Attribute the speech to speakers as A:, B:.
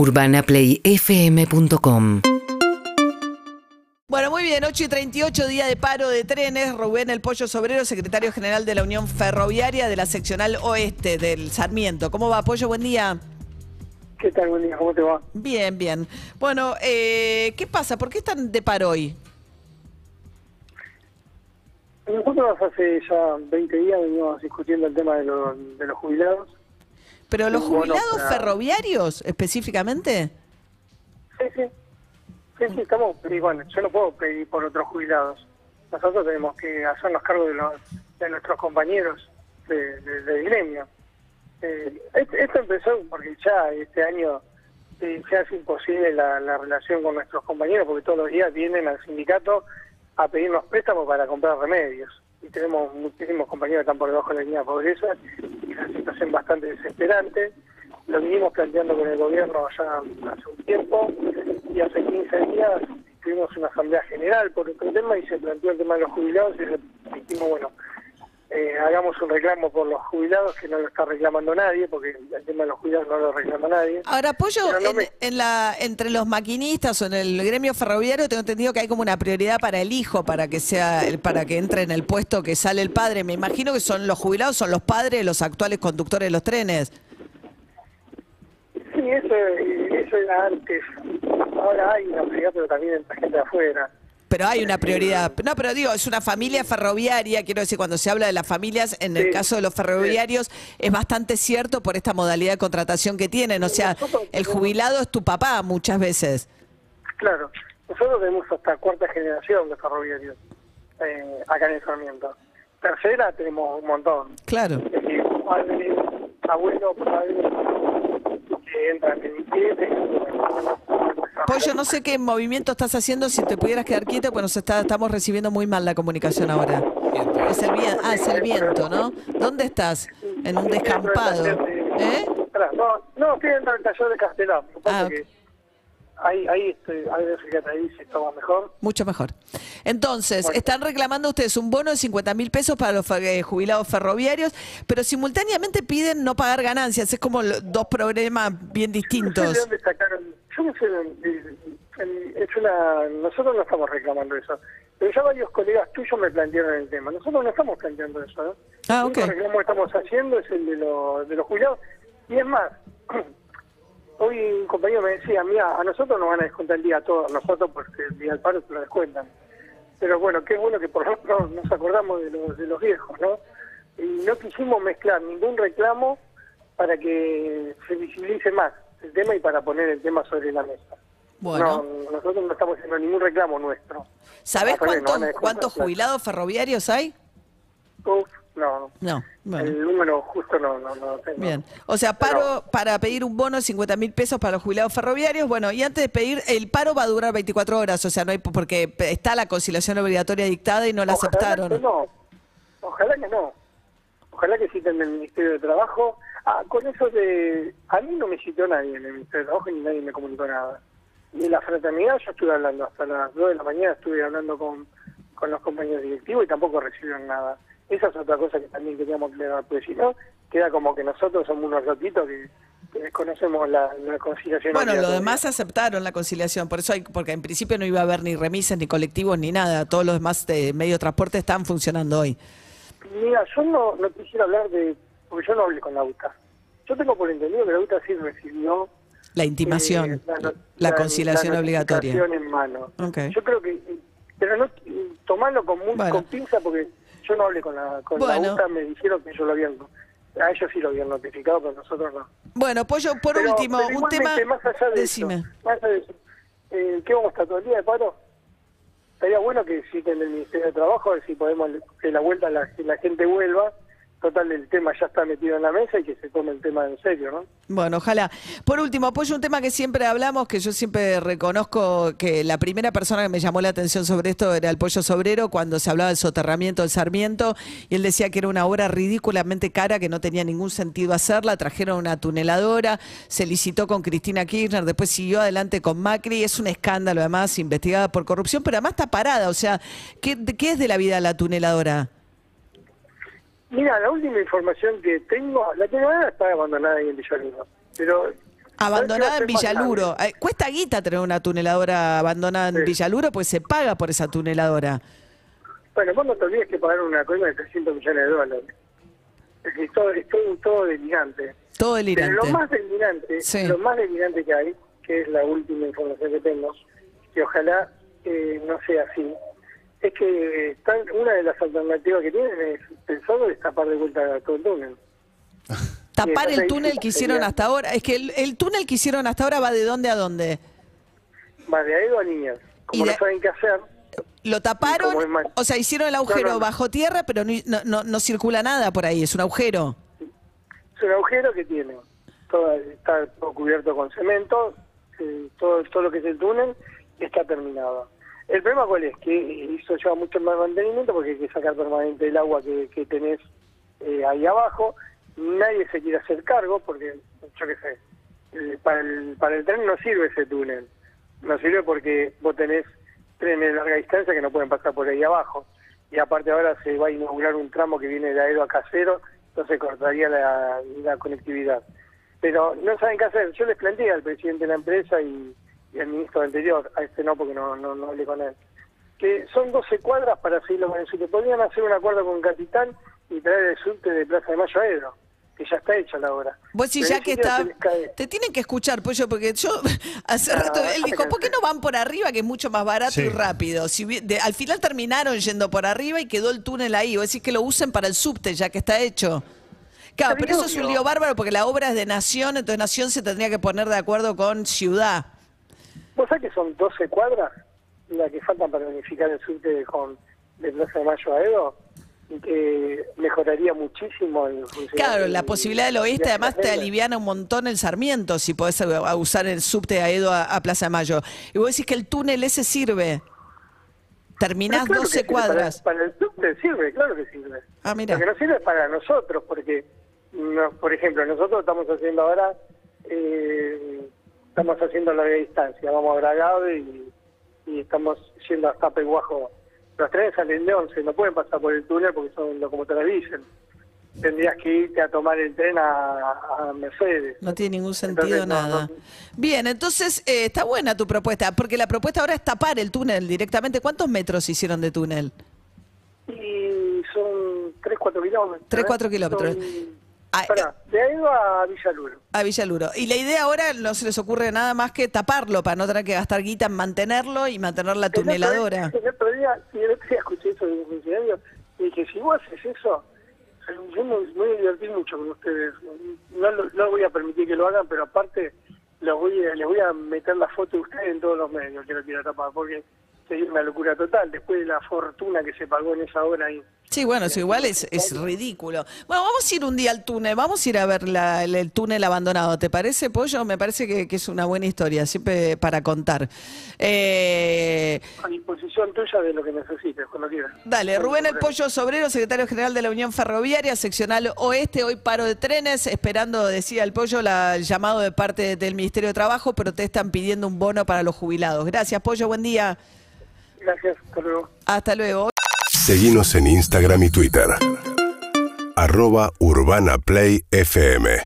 A: UrbanaPlayFM.com
B: Bueno, muy bien, 8 y 38, día de paro de trenes. Rubén El Pollo Sobrero, secretario general de la Unión Ferroviaria de la seccional oeste del Sarmiento. ¿Cómo va, Pollo? Buen día.
C: ¿Qué tal? Buen día, ¿cómo te va?
B: Bien, bien. Bueno, eh, ¿qué pasa? ¿Por qué están de paro hoy?
C: Nosotros hace ya 20 días venimos discutiendo el tema de, los- de los jubilados.
B: ¿Pero los
C: Bueno,
B: jubilados
C: para-
B: ferroviarios específicamente?
C: Sí, sí. Sí, sí, estamos. Y bueno, yo no puedo pedir por otros jubilados. Nosotros tenemos que hacernos cargo de, los, de nuestros compañeros de- de- gremio. Eh, est- esto empezó porque ya este año eh, se hace imposible la, la relación con nuestros compañeros porque todos los días vienen al sindicato a pedirnos préstamos para comprar remedios. Y tenemos muchísimos compañeros que están por debajo de la línea de pobreza y la situación bastante desesperante. Lo vinimos planteando con el gobierno ya hace un tiempo y hace 15 días tuvimos una asamblea general por este tema y se planteó el tema de los jubilados y dijimos, bueno, eh, hagamos un reclamo por los jubilados que no lo está reclamando nadie porque el tema de los jubilados no lo reclama nadie.
B: Ahora,
C: no
B: en,
C: me-
B: en la, entre los maquinistas o en el gremio ferroviario tengo entendido que hay como una prioridad para el hijo, para que sea, el- para que entre en el puesto que sale el padre. Me imagino que son los jubilados, son los padres, los actuales conductores de los trenes.
C: Sí, eso, eso era antes. Ahora hay una prioridad, pero también entra gente de afuera.
B: Pero hay una prioridad. No, pero digo, es una familia ferroviaria. Quiero decir, cuando se habla de las familias, en el
C: Sí,
B: caso de los ferroviarios, es bastante cierto por esta modalidad de contratación que tienen. O sea, el jubilado es tu papá muchas veces.
C: Claro, nosotros tenemos hasta cuarta generación de ferroviarios eh, acá en el Sarmiento. Tercera tenemos un montón.
B: Claro.
C: Es decir, padres, abuelos, padres que entran en
B: Pollo, no sé qué movimiento estás haciendo, si te pudieras quedar quieto, pues nos está, estamos recibiendo muy mal la comunicación ahora. Es el viento, ah, es el viento, ¿no? ¿Dónde estás? En un descampado. ¿Eh?
C: No, no, estoy dentro del taller de Castellán.
B: Ah,
C: que ahí, ahí estoy, ahí fíjate ahí si estaba mejor.
B: Mucho mejor. Entonces,
C: Bueno.
B: están reclamando ustedes un bono de 50 mil pesos para los eh, jubilados ferroviarios, pero simultáneamente piden no pagar ganancias. Es como dos problemas bien distintos.
C: sacaron. Yo no sé. de- de- de- es una, nosotros no estamos reclamando eso. Pero ya varios colegas tuyos me plantearon el tema. Nosotros no estamos planteando eso. ¿no?
B: Ah,
C: el único
B: ok.
C: reclamo que estamos haciendo es el de, los de los jubilados. Y es más, hoy un compañero me decía, mira, a nosotros nos van a descontar el día a todos, nosotros porque el día del paro te lo descuentan. Pero bueno, qué bueno que por lo menos nos acordamos de los, de los viejos, ¿no? Y no quisimos mezclar ningún reclamo para que se visibilice más el tema y para poner el tema sobre la mesa.
B: Bueno,
C: No, nosotros no estamos haciendo ningún reclamo nuestro.
B: ¿sabés
C: nos
B: cuántos, jubilados ferroviarios hay?
C: Uf, no,
B: No. Bueno.
C: el número justo no, no, no lo tengo.
B: Bien. O sea, paro para pedir un bono de 50 mil pesos para los jubilados ferroviarios. Bueno, y antes de pedir, el paro va a durar 24 horas, o sea, no hay porque está la conciliación obligatoria dictada y no la
C: Ojalá
B: aceptaron.
C: que no. Ojalá que no. Ojalá que citen el Ministerio de Trabajo. Ah, con eso de... A mí no me citó nadie en el Ministerio de Trabajo ni nadie me comunicó nada. Y la fraternidad yo estuve hablando hasta las 2 de la mañana, estuve hablando con, con los compañeros directivos y tampoco recibieron nada. Esa es otra cosa que también queríamos aclarar, porque si no, queda como que nosotros somos unos ratitos que, que desconocemos la, la conciliación.
B: Bueno, lo
C: obligatoria.
B: demás aceptaron la conciliación, por eso hay, porque en principio no iba a haber ni remisas, ni colectivos, ni nada. Todos los demás de medio de transporte están funcionando hoy.
C: Mira, yo no, no quisiera hablar de... Porque yo no hablé con la UTA. Yo tengo por entendido que la UTA sí recibió...
B: La intimación,
C: eh,
B: la,
C: no-
B: conciliación
C: la
B: obligatoria.
C: en mano. Yo creo que... Pero no tomarlo con, muy,
B: Bueno.
C: con pinza porque yo no hablé con la, con
B: Bueno.
C: la UTA, me dijeron que ellos lo habían... A ellos sí lo habían notificado, pero nosotros no.
B: Bueno, Pollo, por
C: Pero-
B: último,
C: pero
B: un tema...
C: Más allá de
B: Decime.
C: Eso, más allá de eso, eh, ¿qué vamos a estar todo el día de paro? Estaría bueno que citen el Ministerio de Trabajo, a ver si podemos que la vuelta la, que la gente vuelva. Total, el tema ya está metido en la mesa y que se tome el tema en serio, ¿no?
B: Bueno, ojalá. Por último, apoyo un tema que siempre hablamos, que yo siempre reconozco que la primera persona que me llamó la atención sobre esto era el Pollo Sobrero, cuando se hablaba del soterramiento del Sarmiento, y él decía que era una obra ridículamente cara, que no tenía ningún sentido hacerla, trajeron una tuneladora, se licitó con Cristina Kirchner, después siguió adelante con Macri, es un escándalo además, investigada por corrupción, pero además está parada, o sea, ¿qué, qué es de la vida la tuneladora?
C: Mira, la última información que tengo, la tuneladora está abandonada ahí en Villarino, pero
B: Abandonada en
C: ¿Sabés qué va a ser más
B: Villaluro. Eh, Cuesta guita tener una tuneladora abandonada en
C: Sí.
B: Villaluro, pues se paga por esa tuneladora.
C: Bueno, vos no te olvides que pagaron una coima de 300 millones de dólares. Es que todo, es todo, todo delirante.
B: Todo
C: Pero
B: delirante.
C: lo más delirante,
B: Sí.
C: lo más delirante que hay, que es la última información que tengo, que ojalá eh, no sea así, es que están, una de las alternativas que tienen es pensado destapar de vuelta todo el túnel.
B: Tapar el túnel que hicieron hasta ahora. Es que el, el túnel que hicieron hasta ahora va de dónde a dónde.
C: Va de Aedo a Niñas. Como
B: de-
C: no saben qué hacer,
B: Lo taparon,
C: es
B: o sea, hicieron el agujero
C: No, no, no.
B: bajo tierra, pero no, no, no- no circula nada por ahí, es un agujero.
C: es un agujero que tiene. Todo, está todo cubierto con cemento, eh, todo, todo lo que es el túnel está terminado. El problema cuál es, que eso lleva mucho más mantenimiento porque hay que sacar permanente el agua que, tenés eh, ahí abajo. Nadie se quiere hacer cargo porque, yo qué sé, eh, para, el, para el tren no sirve ese túnel. No sirve porque vos tenés trenes de larga distancia que no pueden pasar por ahí abajo. Y aparte ahora se va a inaugurar un tramo que viene de Aero a Casero, entonces cortaría la conectividad. Pero no saben qué hacer. Yo les planteé al presidente de la empresa y, y al ministro anterior, a este no porque no, no, no hablé con él, que son 12 cuadras para seguirlo con el subte. Podrían hacer un acuerdo con Capitán y traer el subte de Plaza de Mayo a Aero, que ya está hecha la obra.
B: Vos sí,
C: Pero
B: ya que está. Te tienen que escuchar, Pollo, porque yo hace rato él dijo, ¿por qué no van por arriba, que es mucho más barato
A: Sí.
B: y rápido? Si de- al final terminaron yendo por arriba y quedó el túnel ahí. Vos decís que lo usen para el subte, ya que está hecho. Claro, pero eso es un lío bárbaro porque la obra es de Nación, entonces Nación se tendría que poner de acuerdo con Ciudad.
C: ¿Vos sabés que son 12 cuadras las que faltan para unificar el subte de, con, de Plaza de Mayo a Edo? Y que mejoraría muchísimo.
B: Claro, la posibilidad del oeste
C: de
B: además te aliviana un montón el Sarmiento si podés a- a usar el subte a Edo a, a Plaza de Mayo. Y vos decís que el túnel ese sirve. Terminás
C: claro que
B: 12
C: sirve,
B: cuadras.
C: Para, para el subte sirve, claro que sirve.
B: Ah, mira.
C: Lo que no sirve es para nosotros, porque, no, por ejemplo, nosotros estamos haciendo ahora, eh, estamos haciendo larga distancia, vamos a Bragado y, y estamos yendo hasta Peguajo. Los trenes salen de 11, no pueden pasar por el túnel porque son locomotoras diésel. Tendrías que irte a tomar el tren a, a Mercedes.
B: No tiene ningún sentido
C: Entonces,
B: nada.
C: no.
B: Bien, entonces eh, está buena tu propuesta, porque la propuesta ahora es tapar el túnel directamente. ¿Cuántos metros hicieron de túnel?
C: Y son 3, 4 kilómetros.
B: Tres,
C: ¿eh?
B: cuatro kilómetros.
C: Son-
B: Ah,
C: Pará, de ahí a Villaluro.
B: A Villaluro. Y la idea ahora no se les ocurre nada más que taparlo para no tener que gastar guita en mantenerlo y mantener la tuneladora.
C: El otro día, y el otro día escuché eso de un funcionario y dije, si vos haces eso, yo me voy a divertir mucho con ustedes. No, no voy a permitir que lo hagan, pero aparte los voy a- les voy a meter la foto de ustedes en todos los medios que lo quiero tapar, porque sería una locura total, después de la fortuna que se pagó en esa hora ahí.
B: Sí, bueno, eso igual es, es ridículo. Bueno, vamos a ir un día al túnel, vamos a ir a ver la- el, el túnel abandonado. ¿Te parece, Pollo? Me parece que, que es una buena historia, siempre para contar. Eh,
C: A disposición tuya de lo que necesites, cuando quieras.
B: Dale, Rubén El Pollo Sobrero, secretario general de la Unión Ferroviaria, seccional oeste, hoy paro de trenes, esperando, decía el Pollo, la- el llamado de parte del Ministerio de Trabajo, protestan pidiendo un bono para los jubilados. Gracias, Pollo, buen día.
C: Gracias, hasta luego.
B: Hasta luego.
D: Seguimos en Instagram y Twitter. Arroba Urbana Play FM.